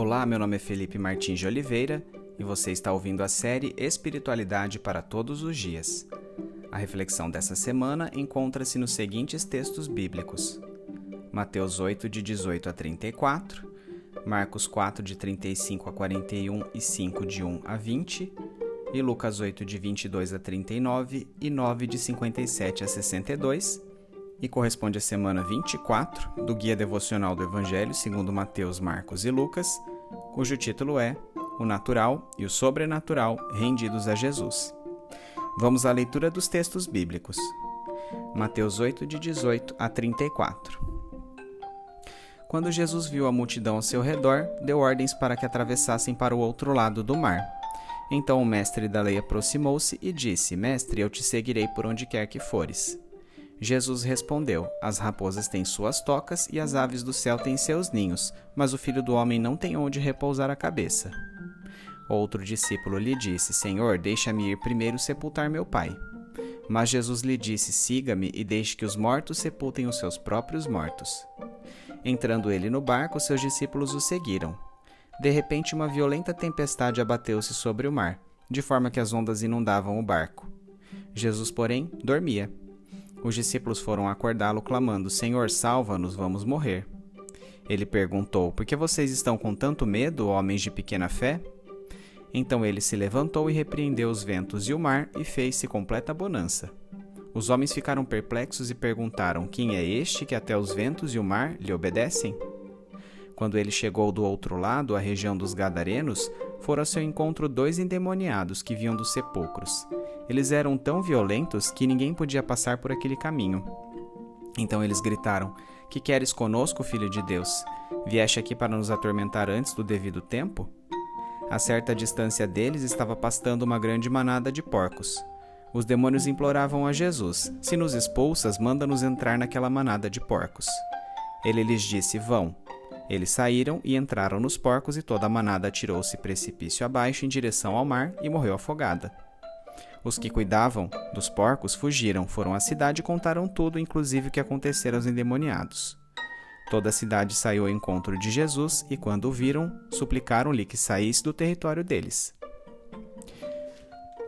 Olá, meu nome é Felipe Martins de Oliveira e você está ouvindo a série Espiritualidade para Todos os Dias. A reflexão dessa semana encontra-se nos seguintes textos bíblicos: Mateus 8, de 18 a 34, Marcos 4, de 35 a 41 e 5, de 1 a 20, e Lucas 8, de 22 a 39 e 9, de 57 a 62 e corresponde à semana 24 do Guia Devocional do Evangelho segundo Mateus, Marcos e Lucas, cujo título é O Natural e o Sobrenatural rendidos a Jesus. Vamos à leitura dos textos bíblicos. Mateus 8, de 18 a 34. Quando Jesus viu a multidão ao seu redor, deu ordens para que atravessassem para o outro lado do mar. Então o mestre da lei aproximou-se e disse: Mestre, eu te seguirei por onde quer que fores. Jesus respondeu: As raposas têm suas tocas e as aves do céu têm seus ninhos, mas o filho do homem não tem onde repousar a cabeça. Outro discípulo lhe disse: Senhor, deixa-me ir primeiro sepultar meu pai. Mas Jesus lhe disse: Siga-me e deixe que os mortos sepultem os seus próprios mortos. Entrando ele no barco, seus discípulos o seguiram. De repente, uma violenta tempestade abateu-se sobre o mar, de forma que as ondas inundavam o barco. Jesus, porém, dormia. Os discípulos foram acordá-lo, clamando: Senhor, salva-nos, vamos morrer. Ele perguntou: Por que vocês estão com tanto medo, homens de pequena fé? Então ele se levantou e repreendeu os ventos e o mar, e fez-se completa bonança. Os homens ficaram perplexos e perguntaram: Quem é este que até os ventos e o mar lhe obedecem? Quando ele chegou do outro lado, a região dos Gadarenos, foram ao seu encontro dois endemoniados que vinham dos sepulcros. Eles eram tão violentos que ninguém podia passar por aquele caminho. Então eles gritaram: Que queres conosco, filho de Deus? Vieste aqui para nos atormentar antes do devido tempo? A certa distância deles estava pastando uma grande manada de porcos. Os demônios imploravam a Jesus: Se nos expulsas, manda-nos entrar naquela manada de porcos. Ele lhes disse: Vão. Eles saíram e entraram nos porcos, e toda a manada atirou-se precipício abaixo em direção ao mar e morreu afogada. Os que cuidavam dos porcos fugiram, foram à cidade e contaram tudo, inclusive o que acontecera aos endemoniados. Toda a cidade saiu ao encontro de Jesus e, quando o viram, suplicaram-lhe que saísse do território deles.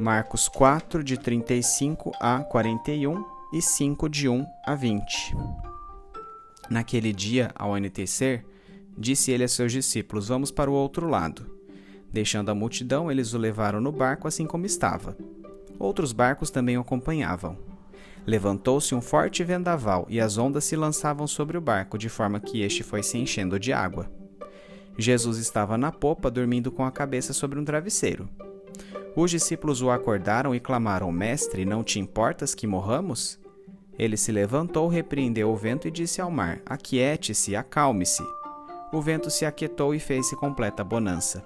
Marcos 4, de 35 a 41 e 5, de 1 a 20. Naquele dia, ao anoitecer, Disse ele a seus discípulos: Vamos para o outro lado. Deixando a multidão, eles o levaram no barco assim como estava. Outros barcos também o acompanhavam. Levantou-se um forte vendaval e as ondas se lançavam sobre o barco, de forma que este foi se enchendo de água. Jesus estava na popa, dormindo com a cabeça sobre um travesseiro. Os discípulos o acordaram e clamaram: Mestre, não te importas que morramos? Ele se levantou, repreendeu o vento e disse ao mar: Aquiete-se, acalme-se o vento se aquietou e fez-se completa bonança.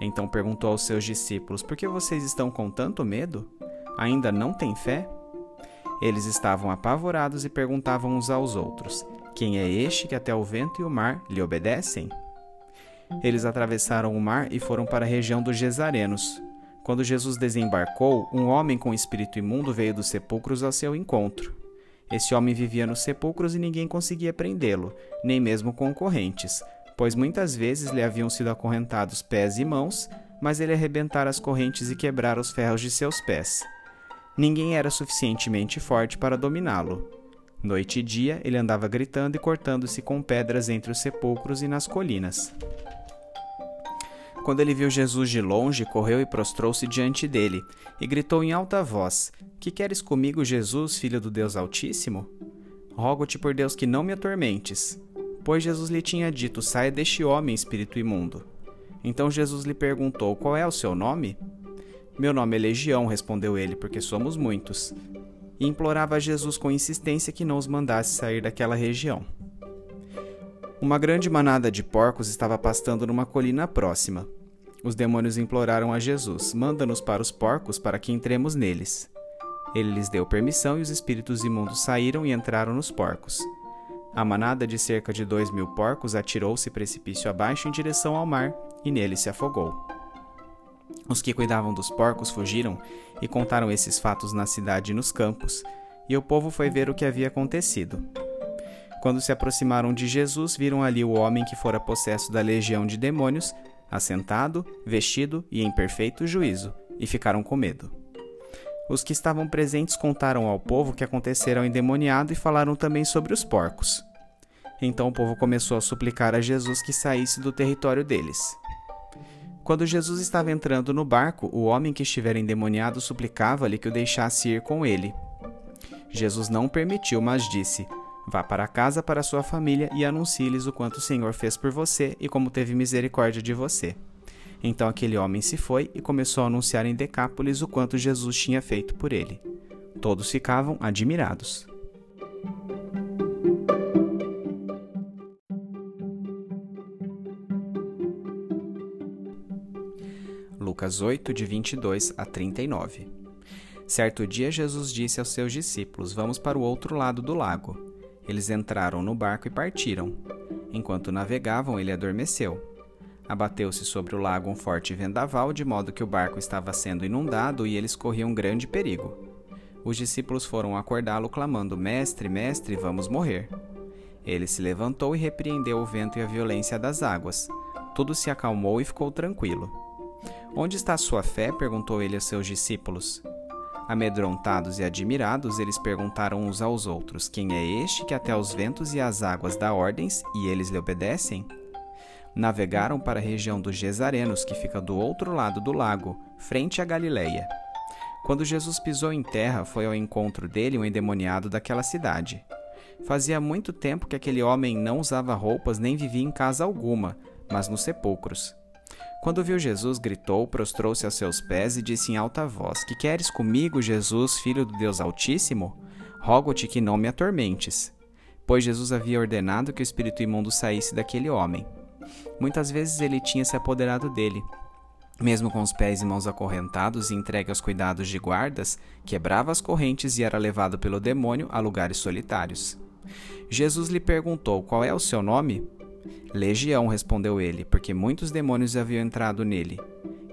Então perguntou aos seus discípulos: Por que vocês estão com tanto medo? Ainda não têm fé? Eles estavam apavorados e perguntavam uns aos outros: Quem é este que até o vento e o mar lhe obedecem? Eles atravessaram o mar e foram para a região dos Gesarenos. Quando Jesus desembarcou, um homem com espírito imundo veio dos sepulcros ao seu encontro. Esse homem vivia nos sepulcros e ninguém conseguia prendê-lo, nem mesmo concorrentes, pois muitas vezes lhe haviam sido acorrentados pés e mãos, mas ele arrebentara as correntes e quebrara os ferros de seus pés. Ninguém era suficientemente forte para dominá-lo. Noite e dia ele andava gritando e cortando-se com pedras entre os sepulcros e nas colinas. Quando ele viu Jesus de longe, correu e prostrou-se diante dele, e gritou em alta voz: Que queres comigo, Jesus, filho do Deus Altíssimo? Rogo-te por Deus que não me atormentes. Pois Jesus lhe tinha dito: Saia deste homem, espírito imundo. Então Jesus lhe perguntou: Qual é o seu nome? Meu nome é Legião, respondeu ele, porque somos muitos. E implorava a Jesus com insistência que não os mandasse sair daquela região. Uma grande manada de porcos estava pastando numa colina próxima. Os demônios imploraram a Jesus: Manda-nos para os porcos para que entremos neles. Ele lhes deu permissão e os espíritos imundos saíram e entraram nos porcos. A manada de cerca de dois mil porcos atirou-se precipício abaixo em direção ao mar e nele se afogou. Os que cuidavam dos porcos fugiram e contaram esses fatos na cidade e nos campos, e o povo foi ver o que havia acontecido. Quando se aproximaram de Jesus, viram ali o homem que fora possesso da legião de demônios, assentado, vestido e em perfeito juízo, e ficaram com medo. Os que estavam presentes contaram ao povo o que acontecera ao endemoniado e falaram também sobre os porcos. Então o povo começou a suplicar a Jesus que saísse do território deles. Quando Jesus estava entrando no barco, o homem que estivera endemoniado suplicava-lhe que o deixasse ir com ele. Jesus não permitiu, mas disse: Vá para casa para sua família e anuncie-lhes o quanto o Senhor fez por você e como teve misericórdia de você. Então aquele homem se foi e começou a anunciar em Decápolis o quanto Jesus tinha feito por ele. Todos ficavam admirados. Lucas 8, de 22 a 39 Certo dia, Jesus disse aos seus discípulos: Vamos para o outro lado do lago. Eles entraram no barco e partiram. Enquanto navegavam, ele adormeceu. Abateu-se sobre o lago um forte vendaval, de modo que o barco estava sendo inundado e eles corriam grande perigo. Os discípulos foram acordá-lo, clamando: Mestre, mestre, vamos morrer. Ele se levantou e repreendeu o vento e a violência das águas. Tudo se acalmou e ficou tranquilo. Onde está a sua fé? perguntou ele aos seus discípulos. Amedrontados e admirados, eles perguntaram uns aos outros: Quem é este que até os ventos e as águas dá ordens e eles lhe obedecem? Navegaram para a região dos Gesarenos, que fica do outro lado do lago, frente à Galileia. Quando Jesus pisou em terra, foi ao encontro dele um endemoniado daquela cidade. Fazia muito tempo que aquele homem não usava roupas nem vivia em casa alguma, mas nos sepulcros. Quando viu Jesus, gritou, prostrou-se a seus pés e disse em alta voz: Que queres comigo, Jesus, filho do Deus Altíssimo? Rogo-te que não me atormentes. Pois Jesus havia ordenado que o espírito imundo saísse daquele homem. Muitas vezes ele tinha se apoderado dele. Mesmo com os pés e mãos acorrentados e entregue aos cuidados de guardas, quebrava as correntes e era levado pelo demônio a lugares solitários. Jesus lhe perguntou: Qual é o seu nome? Legião, respondeu ele, porque muitos demônios haviam entrado nele,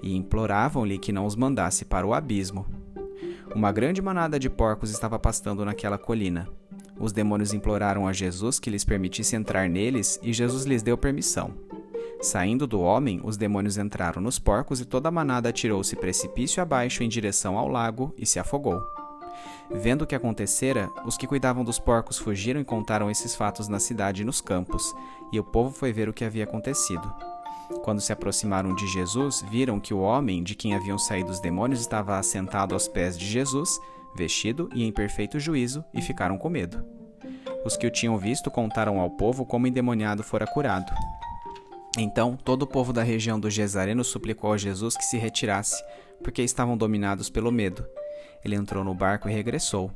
e imploravam-lhe que não os mandasse para o abismo. Uma grande manada de porcos estava pastando naquela colina. Os demônios imploraram a Jesus que lhes permitisse entrar neles, e Jesus lhes deu permissão. Saindo do homem, os demônios entraram nos porcos e toda a manada atirou-se precipício abaixo em direção ao lago e se afogou. Vendo o que acontecera, os que cuidavam dos porcos fugiram e contaram esses fatos na cidade e nos campos, e o povo foi ver o que havia acontecido. Quando se aproximaram de Jesus, viram que o homem de quem haviam saído os demônios estava assentado aos pés de Jesus, vestido e em perfeito juízo, e ficaram com medo. Os que o tinham visto contaram ao povo como o endemoniado fora curado. Então todo o povo da região do Gesareno suplicou a Jesus que se retirasse, porque estavam dominados pelo medo. Ele entrou no barco e regressou.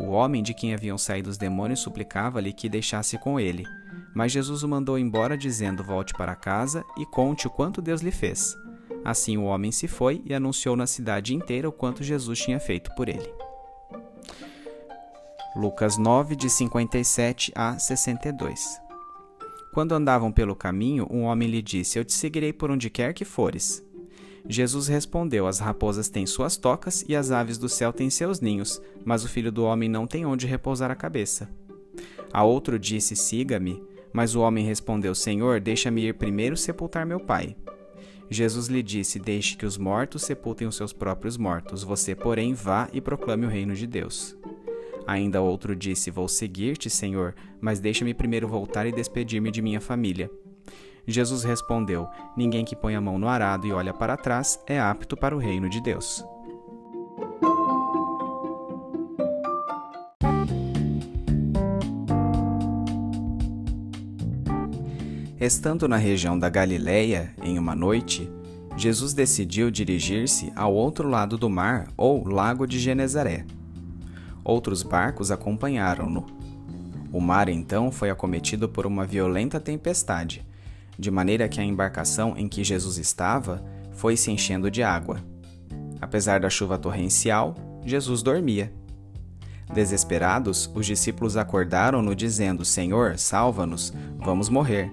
O homem de quem haviam saído os demônios suplicava-lhe que deixasse com ele. Mas Jesus o mandou embora, dizendo: Volte para casa e conte o quanto Deus lhe fez. Assim o homem se foi e anunciou na cidade inteira o quanto Jesus tinha feito por ele. Lucas 9, de 57 a 62 Quando andavam pelo caminho, um homem lhe disse: Eu te seguirei por onde quer que fores. Jesus respondeu: As raposas têm suas tocas e as aves do céu têm seus ninhos, mas o filho do homem não tem onde repousar a cabeça. A outro disse: Siga-me. Mas o homem respondeu: Senhor, deixa-me ir primeiro sepultar meu pai. Jesus lhe disse: Deixe que os mortos sepultem os seus próprios mortos, você, porém, vá e proclame o reino de Deus. Ainda outro disse: Vou seguir-te, Senhor, mas deixa-me primeiro voltar e despedir-me de minha família. Jesus respondeu: Ninguém que põe a mão no arado e olha para trás é apto para o reino de Deus. Estando na região da Galileia, em uma noite, Jesus decidiu dirigir-se ao outro lado do mar, ou lago de Genezaré. Outros barcos acompanharam-no. O mar então foi acometido por uma violenta tempestade, de maneira que a embarcação em que Jesus estava foi se enchendo de água. Apesar da chuva torrencial, Jesus dormia. Desesperados, os discípulos acordaram-no dizendo: Senhor, salva-nos, vamos morrer.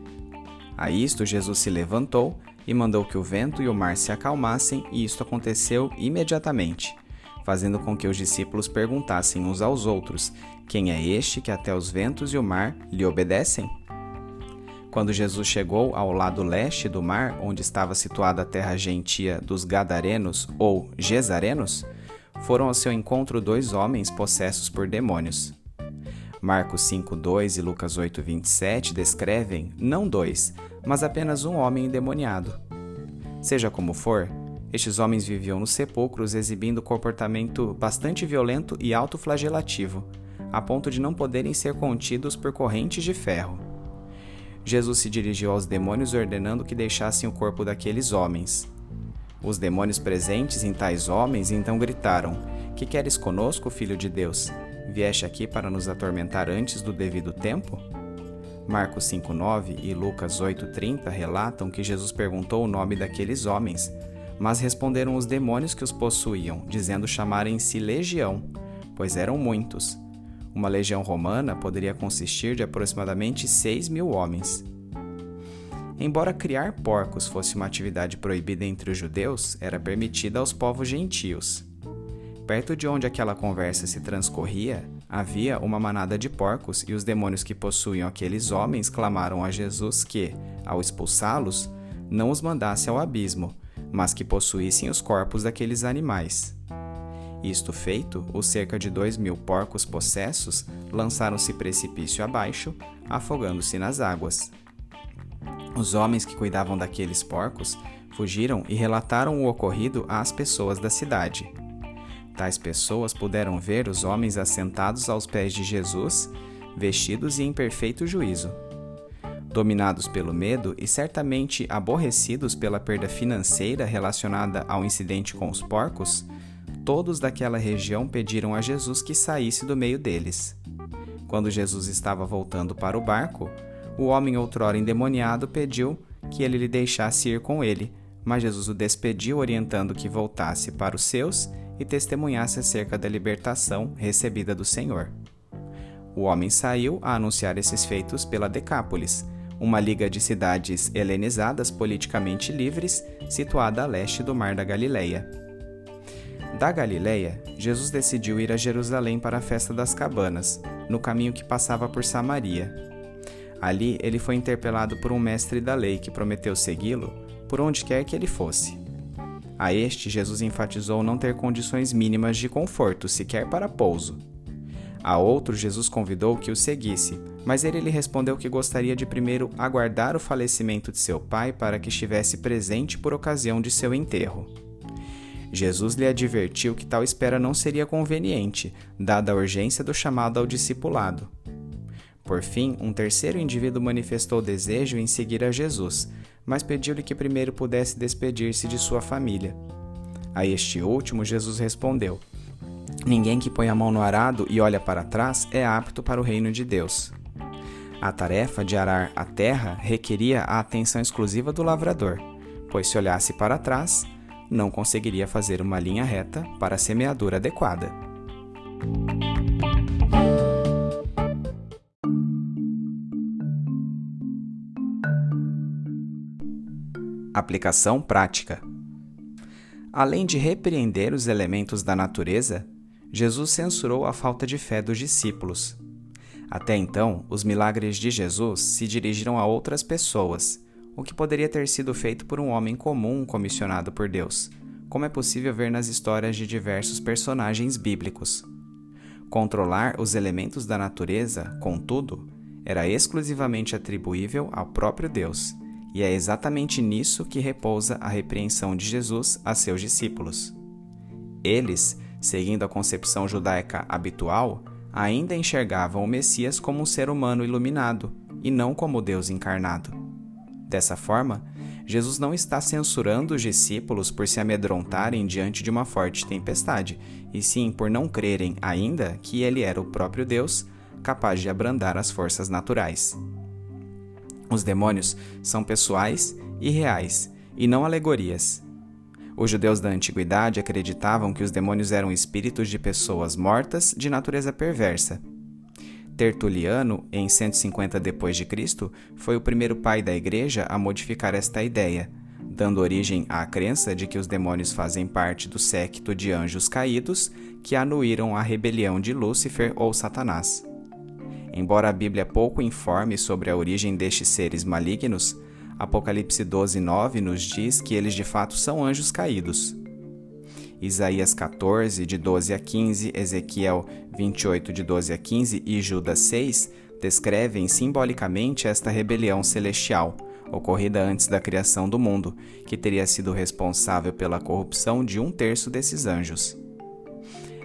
A isto, Jesus se levantou e mandou que o vento e o mar se acalmassem, e isto aconteceu imediatamente. fazendo com que os discípulos perguntassem uns aos outros: Quem é este que até os ventos e o mar lhe obedecem? Quando Jesus chegou ao lado leste do mar, onde estava situada a terra gentia dos Gadarenos ou Gesarenos, foram ao seu encontro dois homens possessos por demônios. Marcos 5:2 e Lucas 8:27 descrevem não dois, mas apenas um homem endemoniado. Seja como for, estes homens viviam nos sepulcros exibindo comportamento bastante violento e autoflagelativo, a ponto de não poderem ser contidos por correntes de ferro. Jesus se dirigiu aos demônios ordenando que deixassem o corpo daqueles homens. Os demônios presentes em tais homens então gritaram: Que queres conosco, filho de Deus? Vieste aqui para nos atormentar antes do devido tempo? Marcos 5:9 e Lucas 8:30 relatam que Jesus perguntou o nome daqueles homens, mas responderam os demônios que os possuíam, dizendo chamarem-se legião, pois eram muitos. Uma legião romana poderia consistir de aproximadamente 6 mil homens. Embora criar porcos fosse uma atividade proibida entre os judeus, era permitida aos povos gentios. Perto de onde aquela conversa se transcorria, havia uma manada de porcos e os demônios que possuíam aqueles homens clamaram a Jesus que, ao expulsá-los, não os mandasse ao abismo, mas que possuíssem os corpos daqueles animais. Isto feito, os cerca de dois mil porcos possessos lançaram-se precipício abaixo, afogando-se nas águas. Os homens que cuidavam daqueles porcos fugiram e relataram o ocorrido às pessoas da cidade. Tais pessoas puderam ver os homens assentados aos pés de Jesus, vestidos e em perfeito juízo. Dominados pelo medo e certamente aborrecidos pela perda financeira relacionada ao incidente com os porcos, todos daquela região pediram a Jesus que saísse do meio deles. Quando Jesus estava voltando para o barco, o homem outrora endemoniado pediu que ele lhe deixasse ir com ele, mas Jesus o despediu, orientando que voltasse para os seus e testemunhasse acerca da libertação recebida do Senhor. O homem saiu a anunciar esses feitos pela Decápolis, uma liga de cidades helenizadas politicamente livres situada a leste do Mar da Galileia. Da Galileia, Jesus decidiu ir a Jerusalém para a festa das cabanas, no caminho que passava por Samaria. Ali ele foi interpelado por um mestre da lei que prometeu segui-lo por onde quer que ele fosse. A este, Jesus enfatizou não ter condições mínimas de conforto, sequer para pouso. A outro, Jesus convidou que o seguisse, mas ele lhe respondeu que gostaria de primeiro aguardar o falecimento de seu pai para que estivesse presente por ocasião de seu enterro. Jesus lhe advertiu que tal espera não seria conveniente, dada a urgência do chamado ao discipulado. Por fim, um terceiro indivíduo manifestou desejo em seguir a Jesus, mas pediu-lhe que primeiro pudesse despedir-se de sua família. A este último, Jesus respondeu: Ninguém que põe a mão no arado e olha para trás é apto para o reino de Deus. A tarefa de arar a terra requeria a atenção exclusiva do lavrador, pois se olhasse para trás, não conseguiria fazer uma linha reta para a semeadura adequada. Aplicação prática. Além de repreender os elementos da natureza, Jesus censurou a falta de fé dos discípulos. Até então, os milagres de Jesus se dirigiram a outras pessoas, o que poderia ter sido feito por um homem comum comissionado por Deus, como é possível ver nas histórias de diversos personagens bíblicos. Controlar os elementos da natureza, contudo, era exclusivamente atribuível ao próprio Deus e é exatamente nisso que repousa a repreensão de Jesus a seus discípulos. Eles, seguindo a concepção judaica habitual, ainda enxergavam o Messias como um ser humano iluminado e não como Deus encarnado. Dessa forma, Jesus não está censurando os discípulos por se amedrontarem diante de uma forte tempestade, e sim por não crerem ainda que ele era o próprio Deus, capaz de abrandar as forças naturais. Os demônios são pessoais e reais, e não alegorias. Os judeus da antiguidade acreditavam que os demônios eram espíritos de pessoas mortas de natureza perversa. Tertuliano, em 150 d.C., foi o primeiro pai da igreja a modificar esta ideia, dando origem à crença de que os demônios fazem parte do séquito de anjos caídos que anuíram a rebelião de Lúcifer ou Satanás. Embora a Bíblia pouco informe sobre a origem destes seres malignos, Apocalipse 12, 9 nos diz que eles de fato são anjos caídos. Isaías 14, de 12 a 15, Ezequiel 28, de 12 a 15 e Judas 6 descrevem simbolicamente esta rebelião celestial, ocorrida antes da criação do mundo, que teria sido responsável pela corrupção de um terço desses anjos.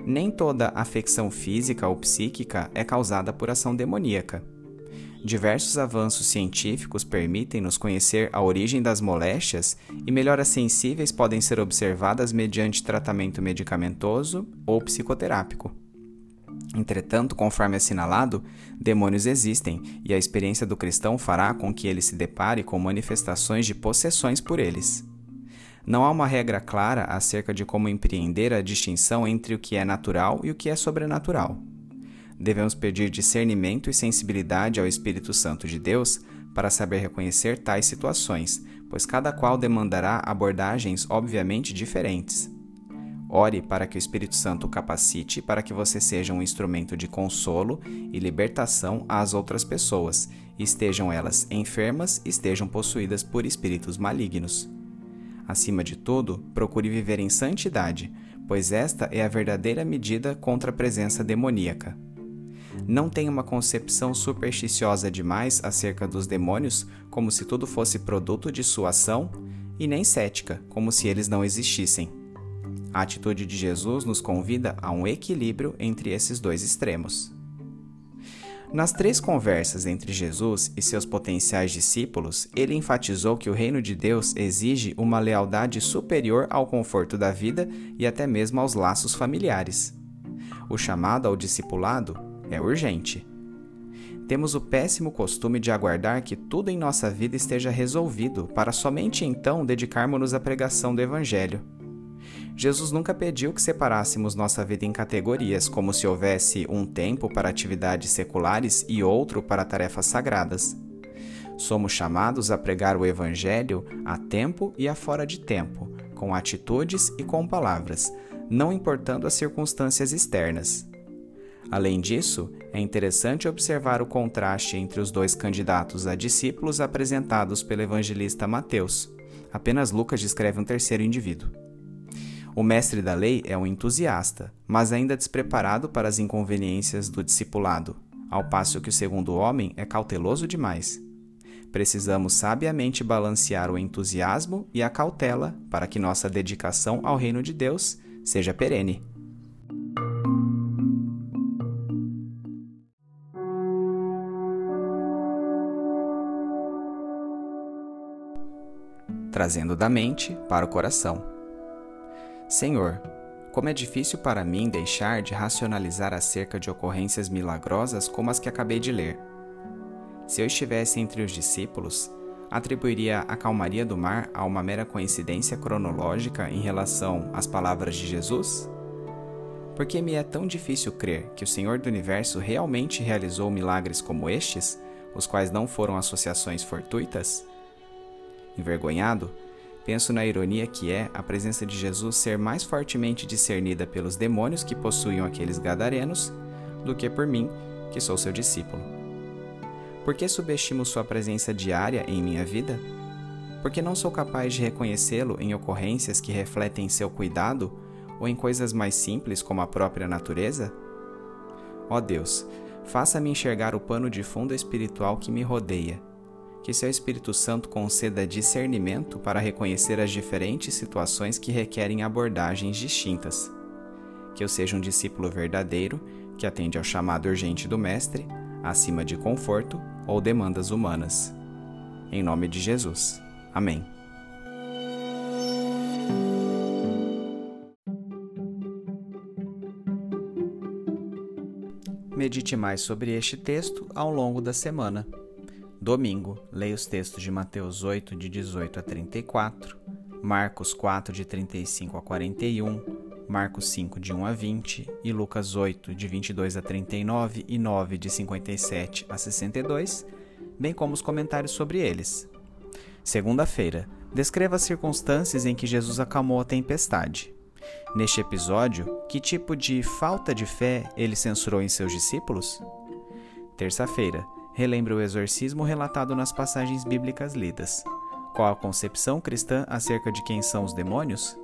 Nem toda afecção física ou psíquica é causada por ação demoníaca. Diversos avanços científicos permitem-nos conhecer a origem das moléstias e melhoras sensíveis podem ser observadas mediante tratamento medicamentoso ou psicoterápico. Entretanto, conforme assinalado, demônios existem e a experiência do cristão fará com que ele se depare com manifestações de possessões por eles. Não há uma regra clara acerca de como empreender a distinção entre o que é natural e o que é sobrenatural devemos pedir discernimento e sensibilidade ao Espírito Santo de Deus para saber reconhecer tais situações, pois cada qual demandará abordagens obviamente diferentes. Ore para que o Espírito Santo capacite para que você seja um instrumento de consolo e libertação às outras pessoas, estejam elas enfermas, estejam possuídas por espíritos malignos. Acima de tudo, procure viver em santidade, pois esta é a verdadeira medida contra a presença demoníaca não tem uma concepção supersticiosa demais acerca dos demônios, como se tudo fosse produto de sua ação, e nem cética, como se eles não existissem. A atitude de Jesus nos convida a um equilíbrio entre esses dois extremos. Nas três conversas entre Jesus e seus potenciais discípulos, ele enfatizou que o reino de Deus exige uma lealdade superior ao conforto da vida e até mesmo aos laços familiares. O chamado ao discipulado é urgente. Temos o péssimo costume de aguardar que tudo em nossa vida esteja resolvido para somente então dedicarmos-nos à pregação do Evangelho. Jesus nunca pediu que separássemos nossa vida em categorias, como se houvesse um tempo para atividades seculares e outro para tarefas sagradas. Somos chamados a pregar o Evangelho a tempo e a fora de tempo, com atitudes e com palavras, não importando as circunstâncias externas. Além disso, é interessante observar o contraste entre os dois candidatos a discípulos apresentados pelo evangelista Mateus. Apenas Lucas descreve um terceiro indivíduo. O mestre da lei é um entusiasta, mas ainda despreparado para as inconveniências do discipulado, ao passo que o segundo homem é cauteloso demais. Precisamos sabiamente balancear o entusiasmo e a cautela para que nossa dedicação ao reino de Deus seja perene. Trazendo da mente para o coração. Senhor, como é difícil para mim deixar de racionalizar acerca de ocorrências milagrosas como as que acabei de ler. Se eu estivesse entre os discípulos, atribuiria a calmaria do mar a uma mera coincidência cronológica em relação às palavras de Jesus? Por que me é tão difícil crer que o Senhor do Universo realmente realizou milagres como estes, os quais não foram associações fortuitas? Envergonhado, penso na ironia que é a presença de Jesus ser mais fortemente discernida pelos demônios que possuíam aqueles gadarenos do que por mim, que sou seu discípulo. Por que subestimo sua presença diária em minha vida? Porque não sou capaz de reconhecê-lo em ocorrências que refletem seu cuidado ou em coisas mais simples como a própria natureza? Ó oh Deus, faça-me enxergar o pano de fundo espiritual que me rodeia que seu Espírito Santo conceda discernimento para reconhecer as diferentes situações que requerem abordagens distintas. Que eu seja um discípulo verdadeiro que atende ao chamado urgente do Mestre, acima de conforto ou demandas humanas. Em nome de Jesus. Amém. Medite mais sobre este texto ao longo da semana. Domingo, leia os textos de Mateus 8, de 18 a 34, Marcos 4, de 35 a 41, Marcos 5, de 1 a 20 e Lucas 8, de 22 a 39 e 9, de 57 a 62, bem como os comentários sobre eles. Segunda-feira, Descreva as circunstâncias em que Jesus acalmou a tempestade. Neste episódio, que tipo de falta de fé ele censurou em seus discípulos? Terça-feira, relembre o exorcismo relatado nas passagens bíblicas lidas. Qual a concepção cristã acerca de quem são os demônios?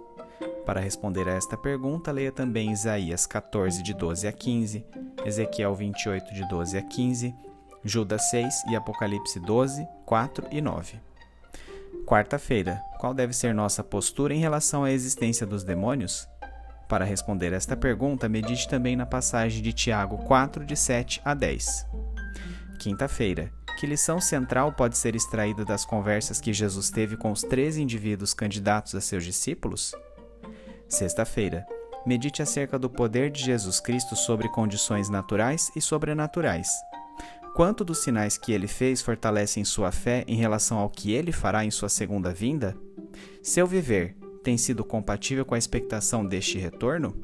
Para responder a esta pergunta, leia também Isaías 14, de 12 a 15, Ezequiel 28, de 12 a 15, Judas 6 e Apocalipse 12, 4 e 9. Quarta-feira, qual deve ser nossa postura em relação à existência dos demônios? Para responder esta pergunta, medite também na passagem de Tiago 4, de 7 a 10. Quinta-feira, que lição central pode ser extraída das conversas que Jesus teve com os três indivíduos candidatos a seus discípulos? Sexta-feira, medite acerca do poder de Jesus Cristo sobre condições naturais e sobrenaturais. Quanto dos sinais que ele fez fortalecem sua fé em relação ao que ele fará em sua segunda vinda? Seu viver tem sido compatível com a expectação deste retorno?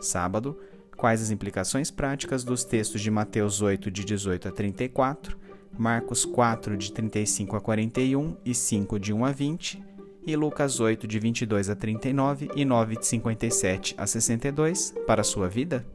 Sábado, quais as implicações práticas dos textos de Mateus 8, de 18 a 34, Marcos 4, de 35 a 41 e 5, de 1 a 20, e Lucas 8, de 22 a 39 e 9, de 57 a 62, para a sua vida?